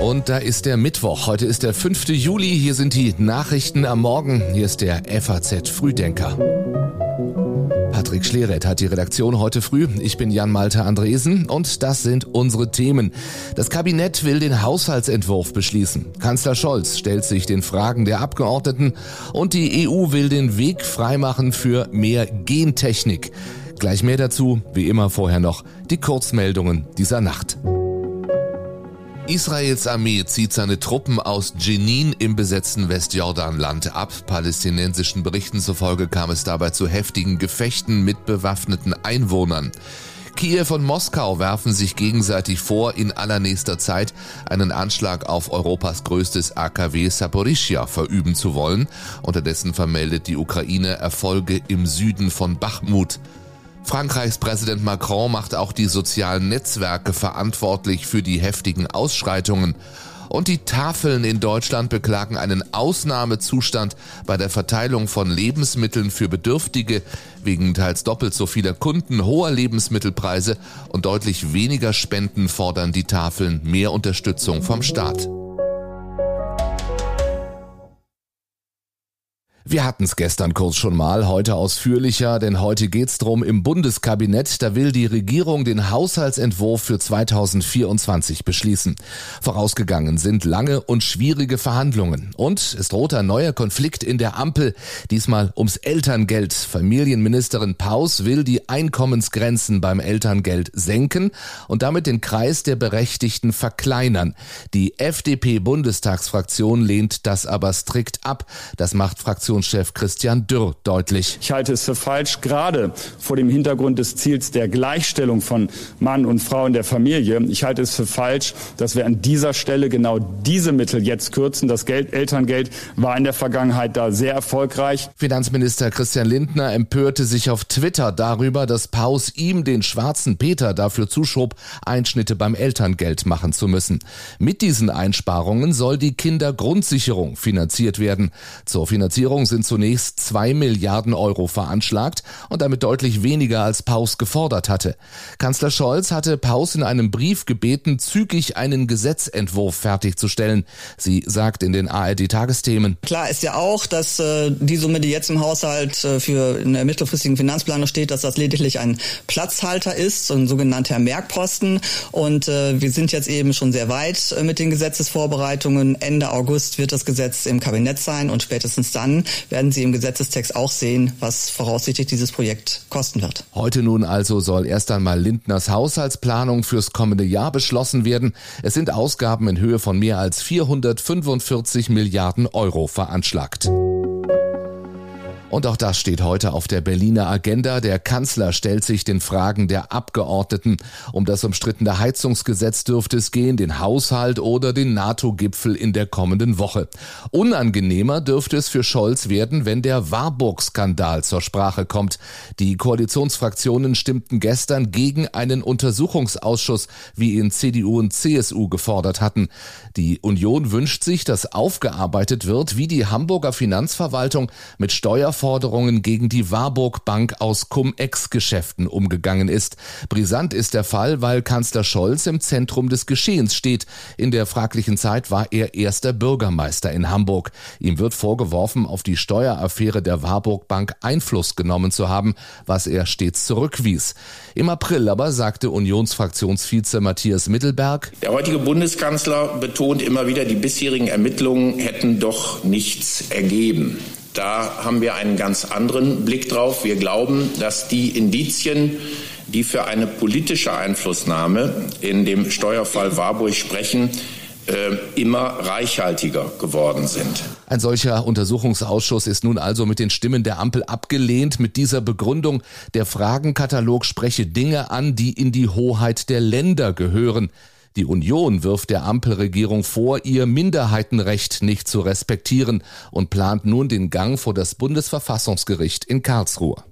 Und da ist der Mittwoch. Heute ist der 5. Juli. Hier sind die Nachrichten am Morgen. Hier ist der FAZ Frühdenker. Patrick Schleret hat die Redaktion heute früh. Ich bin Jan-Malte Andresen und das sind unsere Themen. Das Kabinett will den Haushaltsentwurf beschließen. Kanzler Scholz stellt sich den Fragen der Abgeordneten und die EU will den Weg freimachen für mehr Gentechnik. Gleich mehr dazu, wie immer vorher noch, die Kurzmeldungen dieser Nacht. Israels Armee zieht seine Truppen aus Jenin im besetzten Westjordanland ab. Palästinensischen Berichten zufolge kam es dabei zu heftigen Gefechten mit bewaffneten Einwohnern. Kiew und Moskau werfen sich gegenseitig vor, in allernächster Zeit einen Anschlag auf Europas größtes AKW Saporischia verüben zu wollen. Unterdessen vermeldet die Ukraine Erfolge im Süden von Bachmut. Frankreichs Präsident Macron macht auch die sozialen Netzwerke verantwortlich für die heftigen Ausschreitungen. Und die Tafeln in Deutschland beklagen einen Ausnahmezustand bei der Verteilung von Lebensmitteln für Bedürftige wegen teils doppelt so vieler Kunden, hoher Lebensmittelpreise und deutlich weniger Spenden fordern die Tafeln mehr Unterstützung vom Staat. Wir hatten es gestern kurz schon mal, heute ausführlicher, denn heute geht's drum im Bundeskabinett, da will die Regierung den Haushaltsentwurf für 2024 beschließen. Vorausgegangen sind lange und schwierige Verhandlungen und es droht ein neuer Konflikt in der Ampel, diesmal ums Elterngeld. Familienministerin Paus will die Einkommensgrenzen beim Elterngeld senken und damit den Kreis der Berechtigten verkleinern. Die FDP-Bundestagsfraktion lehnt das aber strikt ab. Das macht Fraktion Fraktionschef Christian Dürr deutlich. Ich halte es für falsch, gerade vor dem Hintergrund des Ziels der Gleichstellung von Mann und Frau in der Familie. Ich halte es für falsch, dass wir an dieser Stelle genau diese Mittel jetzt kürzen. Das Geld, Elterngeld war in der Vergangenheit da sehr erfolgreich. Finanzminister Christian Lindner empörte sich auf Twitter darüber, dass Paus ihm den schwarzen Peter dafür zuschob, Einschnitte beim Elterngeld machen zu müssen. Mit diesen Einsparungen soll die Kindergrundsicherung finanziert werden. Zur Finanzierung Regierung sind zunächst zwei Milliarden Euro veranschlagt und damit deutlich weniger als Paus gefordert hatte. Kanzler Scholz hatte Paus in einem Brief gebeten, zügig einen Gesetzentwurf fertigzustellen. Sie sagt in den ARD-Tagesthemen. Klar ist ja auch, dass äh, die Summe, die jetzt im Haushalt äh, für in mittelfristigen Finanzplanung steht, dass das lediglich ein Platzhalter ist, ein sogenannter Merkposten. Und äh, wir sind jetzt eben schon sehr weit mit den Gesetzesvorbereitungen. Ende August wird das Gesetz im Kabinett sein und spätestens dann werden Sie im Gesetzestext auch sehen, was voraussichtlich dieses Projekt kosten wird. Heute nun also soll erst einmal Lindners Haushaltsplanung fürs kommende Jahr beschlossen werden. Es sind Ausgaben in Höhe von mehr als 445 Milliarden Euro veranschlagt. Und auch das steht heute auf der Berliner Agenda. Der Kanzler stellt sich den Fragen der Abgeordneten. Um das umstrittene Heizungsgesetz dürfte es gehen, den Haushalt oder den NATO-Gipfel in der kommenden Woche. Unangenehmer dürfte es für Scholz werden, wenn der Warburg-Skandal zur Sprache kommt. Die Koalitionsfraktionen stimmten gestern gegen einen Untersuchungsausschuss, wie ihn CDU und CSU gefordert hatten. Die Union wünscht sich, dass aufgearbeitet wird, wie die Hamburger Finanzverwaltung mit Steuer Forderungen gegen die Warburg Bank aus Cum-Ex-Geschäften umgegangen ist. Brisant ist der Fall, weil Kanzler Scholz im Zentrum des Geschehens steht. In der fraglichen Zeit war er erster Bürgermeister in Hamburg. Ihm wird vorgeworfen, auf die Steueraffäre der Warburg Bank Einfluss genommen zu haben, was er stets zurückwies. Im April aber sagte Unionsfraktionsvize Matthias Mittelberg, Der heutige Bundeskanzler betont immer wieder, die bisherigen Ermittlungen hätten doch nichts ergeben. Da haben wir einen ganz anderen Blick drauf. Wir glauben, dass die Indizien, die für eine politische Einflussnahme in dem Steuerfall Warburg sprechen, äh, immer reichhaltiger geworden sind. Ein solcher Untersuchungsausschuss ist nun also mit den Stimmen der Ampel abgelehnt, mit dieser Begründung, der Fragenkatalog spreche Dinge an, die in die Hoheit der Länder gehören. Die Union wirft der Ampelregierung vor, ihr Minderheitenrecht nicht zu respektieren und plant nun den Gang vor das Bundesverfassungsgericht in Karlsruhe.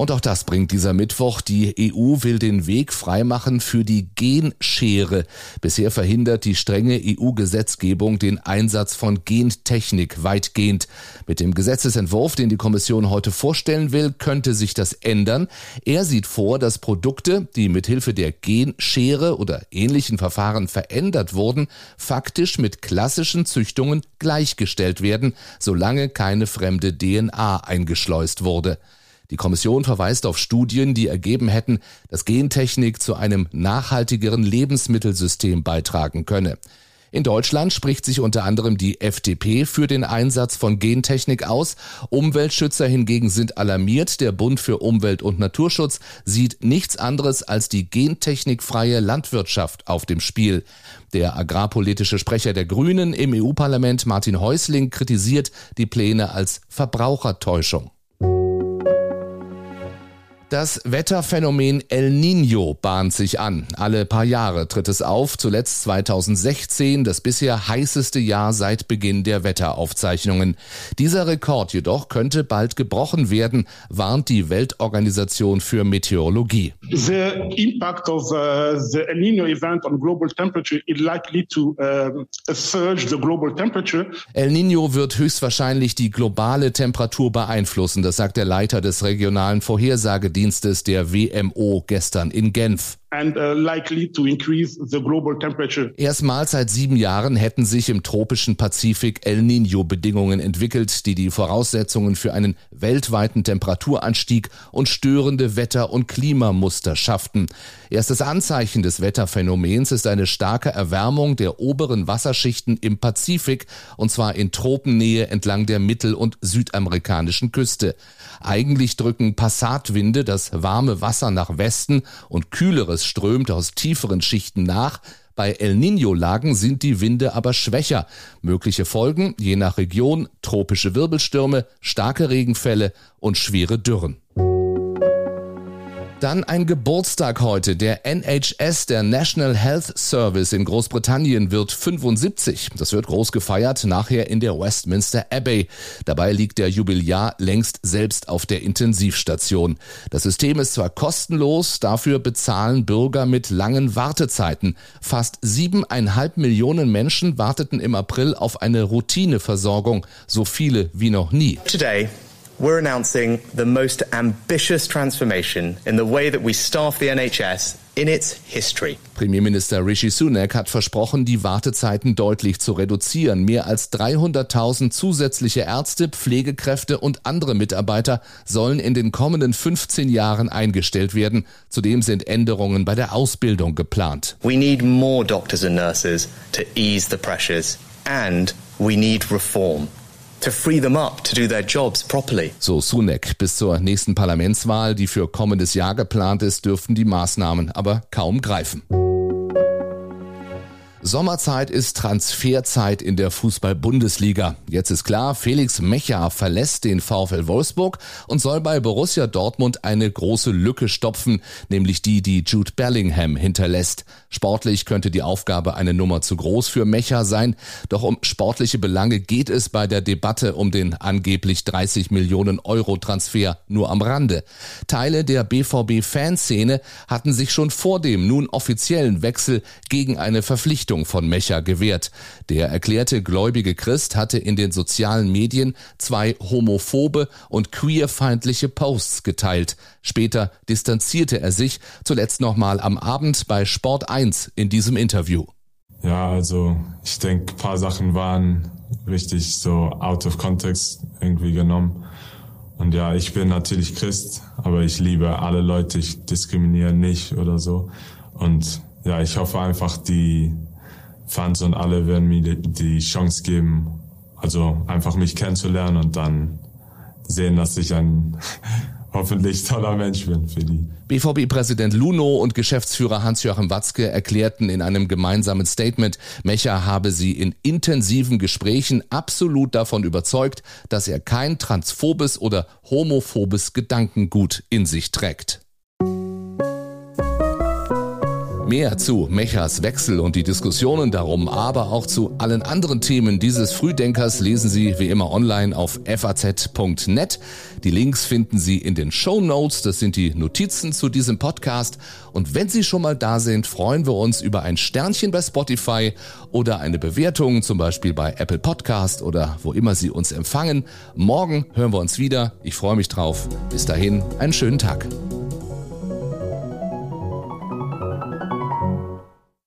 Und auch das bringt dieser Mittwoch. Die EU will den Weg freimachen für die Genschere. Bisher verhindert die strenge EU-Gesetzgebung den Einsatz von Gentechnik weitgehend. Mit dem Gesetzesentwurf, den die Kommission heute vorstellen will, könnte sich das ändern. Er sieht vor, dass Produkte, die mithilfe der Genschere oder ähnlichen Verfahren verändert wurden, faktisch mit klassischen Züchtungen gleichgestellt werden, solange keine fremde DNA eingeschleust wurde. Die Kommission verweist auf Studien, die ergeben hätten, dass Gentechnik zu einem nachhaltigeren Lebensmittelsystem beitragen könne. In Deutschland spricht sich unter anderem die FDP für den Einsatz von Gentechnik aus. Umweltschützer hingegen sind alarmiert. Der Bund für Umwelt und Naturschutz sieht nichts anderes als die gentechnikfreie Landwirtschaft auf dem Spiel. Der agrarpolitische Sprecher der Grünen im EU-Parlament, Martin Häusling, kritisiert die Pläne als Verbrauchertäuschung. Das Wetterphänomen El Nino bahnt sich an. Alle paar Jahre tritt es auf, zuletzt 2016, das bisher heißeste Jahr seit Beginn der Wetteraufzeichnungen. Dieser Rekord jedoch könnte bald gebrochen werden, warnt die Weltorganisation für Meteorologie. The impact of uh, the El Nino event on global temperature is likely to uh, surge the global temperature. El Nino wird höchstwahrscheinlich die globale Temperatur beeinflussen, das sagt der Leiter des regionalen Vorhersagedienstes Wetterdienstes der WMO gestern in Genf and uh, likely to increase the global temperature. Erstmals seit sieben Jahren hätten sich im tropischen Pazifik El Niño-Bedingungen entwickelt, die die Voraussetzungen für einen weltweiten Temperaturanstieg und störende Wetter- und Klimamuster schafften. Erstes Anzeichen des Wetterphänomens ist eine starke Erwärmung der oberen Wasserschichten im Pazifik, und zwar in Tropennähe entlang der mittel- und südamerikanischen Küste. Eigentlich drücken Passatwinde das warme Wasser nach Westen und kühleres es strömt aus tieferen Schichten nach. Bei El Niño-Lagen sind die Winde aber schwächer. Mögliche Folgen, je nach Region, tropische Wirbelstürme, starke Regenfälle und schwere Dürren. Dann ein Geburtstag heute. Der NHS, der National Health Service in Großbritannien, wird 75. Das wird groß gefeiert, nachher in der Westminster Abbey. Dabei liegt der Jubiläar längst selbst auf der Intensivstation. Das System ist zwar kostenlos, dafür bezahlen Bürger mit langen Wartezeiten. Fast siebeneinhalb Millionen Menschen warteten im April auf eine Routineversorgung, so viele wie noch nie. Today we're announcing the most ambitious transformation in the way that we staff the NHS in its history. Premierminister Rishi Sunak hat versprochen, die Wartezeiten deutlich zu reduzieren. Mehr als 300.000 zusätzliche Ärzte, Pflegekräfte und andere Mitarbeiter sollen in den kommenden 15 Jahren eingestellt werden. Zudem sind Änderungen bei der Ausbildung geplant. We need more doctors and nurses to ease the pressures and we need reform to free them up to do their jobs properly. So Sunak. Bis zur nächsten Parlamentswahl, die für kommendes Jahr geplant ist, dürften die Maßnahmen aber kaum greifen. Sommerzeit ist Transferzeit in der Fußball-Bundesliga. Jetzt ist klar, Felix Mecha verlässt den VfL Wolfsburg und soll bei Borussia Dortmund eine große Lücke stopfen, nämlich die, die Jude Bellingham hinterlässt. Sportlich könnte die Aufgabe eine Nummer zu groß für Mecha sein, doch um sportliche Belange geht es bei der Debatte um den angeblich 30 Millionen Euro Transfer nur am Rande. Teile der BVB-Fanszene hatten sich schon vor dem nun offiziellen Wechsel gegen eine Verpflichtung Verpflichtung von Mecher gewährt. Der erklärte gläubige Christ hatte in den sozialen Medien zwei homophobe und queerfeindliche Posts geteilt. Später distanzierte er sich, zuletzt nochmal am Abend bei Sport 1 in diesem Interview. Ja, also ich denke, paar Sachen waren richtig so out of context irgendwie genommen. Und ja, ich bin natürlich Christ, aber ich liebe alle Leute, ich diskriminiere nicht oder so. Und ja, ich hoffe einfach, die Fans und alle werden mir die, Chance geben, also einfach mich kennenzulernen und dann sehen, dass ich ein hoffentlich toller Mensch bin für die. BVB-Präsident Luno und Geschäftsführer Hans-Joachim Watzke erklärten in einem gemeinsamen Statement, Mecher habe sie in intensiven Gesprächen absolut davon überzeugt, dass er kein transphobes oder homophobes Gedankengut in sich trägt. Mehr zu Mechas Wechsel und die Diskussionen darum, aber auch zu allen anderen Themen dieses Frühdenkers lesen Sie wie immer online auf faz.net. Die Links finden Sie in den Show Notes, das sind die Notizen zu diesem Podcast. Und wenn Sie schon mal da sind, freuen wir uns über ein Sternchen bei Spotify oder eine Bewertung, zum Beispiel bei Apple Podcast oder wo immer Sie uns empfangen. Morgen hören wir uns wieder. Ich freue mich drauf. Bis dahin, einen schönen Tag.